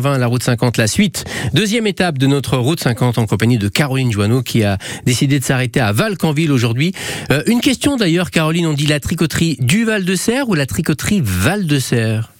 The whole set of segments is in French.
20 la route 50, la suite. Deuxième étape de notre route 50 en compagnie de Caroline Joanneau qui a décidé de s'arrêter à Valcanville aujourd'hui. Euh, une question d'ailleurs, Caroline, on dit la tricoterie du Val de Serre ou la tricoterie Val de Serre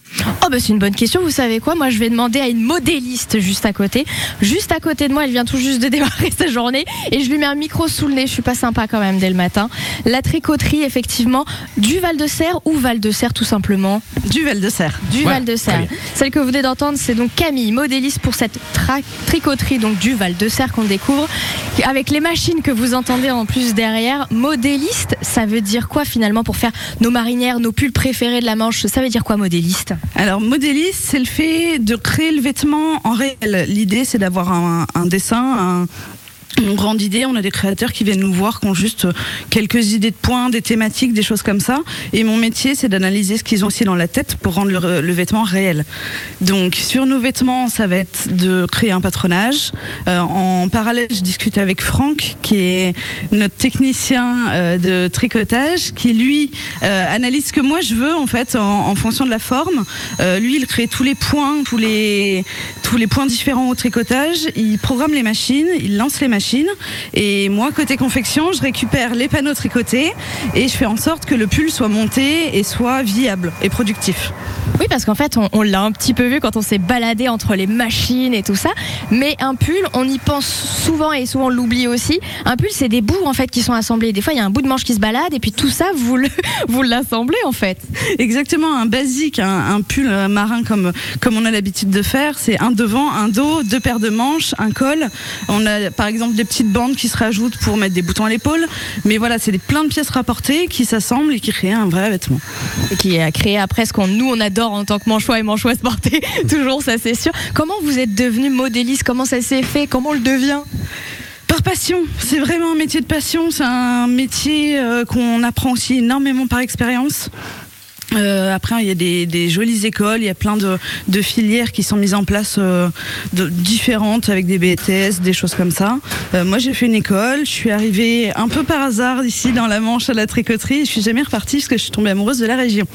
Oh bah c'est une bonne question, vous savez quoi? Moi je vais demander à une modéliste juste à côté. Juste à côté de moi, elle vient tout juste de démarrer sa journée et je lui mets un micro sous le nez, je suis pas sympa quand même dès le matin. La tricoterie effectivement du Val de Serre ou Val de Serre tout simplement? Du Val de Serre. Du Ouais, Val de Serre. Celle que vous venez d'entendre, c'est donc Camille, modéliste pour cette tra- tricoterie donc du Val de Serre qu'on découvre. Avec les machines que vous entendez en plus derrière, modéliste, ça veut dire quoi finalement pour faire nos marinières, nos pulls préférés de la Manche? Ça veut dire quoi modéliste? Alors, modéliste, c'est le fait de créer le vêtement en réel. L'idée, c'est d'avoir un, dessin, un- une grande idée. On a des créateurs qui viennent nous voir, qui ont juste quelques idées de points, des thématiques, des choses comme ça. Et mon métier, c'est d'analyser ce qu'ils ont aussi dans la tête pour rendre le, vêtement réel. Donc, sur nos vêtements, ça va être de créer un patronage. Euh, en parallèle, je discute avec Franck, qui est notre technicien euh, de tricotage, qui lui euh, analyse ce que moi je veux en fait en, en fonction de la forme. Euh, lui, il crée tous les points, tous les tous les points différents au tricotage. Il programme les machines, il lance les machines. Et moi, côté confection, je récupère les panneaux tricotés et je fais en sorte que le pull soit monté et soit viable et productif. Oui, parce qu'en fait, on, on l'a un petit peu vu quand on s'est baladé entre les machines et tout ça. Mais un pull, on y pense souvent et souvent on l'oublie aussi. Un pull, c'est des bouts en fait qui sont assemblés. Des fois, il y a un bout de manche qui se balade et puis tout ça, vous le, vous l'assemblez en fait. Exactement, un basique, un, un pull marin comme, comme on a l'habitude de faire, c'est un devant, un dos, deux paires de manches, un col. On a par exemple des petites bandes qui se rajoutent pour mettre des boutons à l'épaule. Mais voilà, c'est des plein de pièces rapportées qui s'assemblent et qui créent un vrai vêtement. Et qui a créé après ce qu'on nous on adore en tant que manchois et manchois porter. Toujours, ça c'est sûr. Comment vous êtes devenu modéliste? Comment ça s'est fait? Comment on le devient? Par passion, c'est vraiment un métier de passion, c'est un métier euh, qu'on apprend aussi énormément par expérience. Euh, après, il y a des, des jolies écoles, il y a plein de, de filières qui sont mises en place euh, de, différentes avec des BTS, des choses comme ça. Euh, moi, j'ai fait une école, je suis arrivée un peu par hasard ici dans la Manche à la tricoterie. et Je suis jamais repartie parce que je suis tombée amoureuse de la région.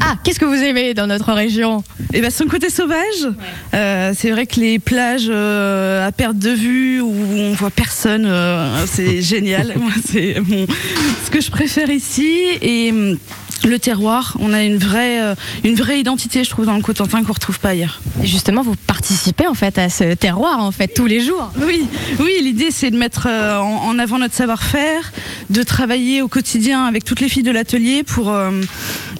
Ah, qu'est-ce que vous aimez dans notre région? Et ben son côté sauvage, euh, c'est vrai que les plages euh, à perte de vue où on voit personne, euh, c'est génial. Moi, c'est ce que je préfère ici et hum, le terroir. On a une vraie, euh, une vraie identité, je trouve, dans le Cotentin qu'on retrouve pas ailleurs. Et justement, vous participez en fait à ce terroir en fait tous les jours. Oui, oui, l'idée c'est de mettre euh, en, en avant notre savoir-faire, de travailler au quotidien avec toutes les filles de l'atelier pour euh,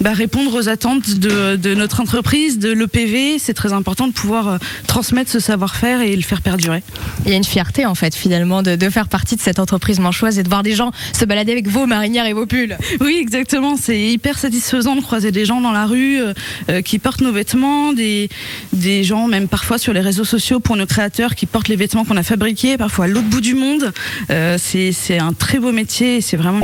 bah, répondre aux attentes de, de notre entreprise, de l'EPV. C'est très important de pouvoir euh, transmettre ce savoir-faire et le faire perdurer. Il y a une fierté en fait finalement de, de faire partie de cette entreprise manchoise et de voir des gens se balader avec vos marinières et vos pulls. Oui, exactement. C'est hyper satisfaisant de croiser des gens dans la rue euh, euh, qui portent nos vêtements, des, des gens même parfois sur les réseaux sociaux pour nos créateurs qui portent les vêtements qu'on a fabriqués, parfois à l'autre bout du monde. Euh, c'est c'est un très beau métier et c'est vraiment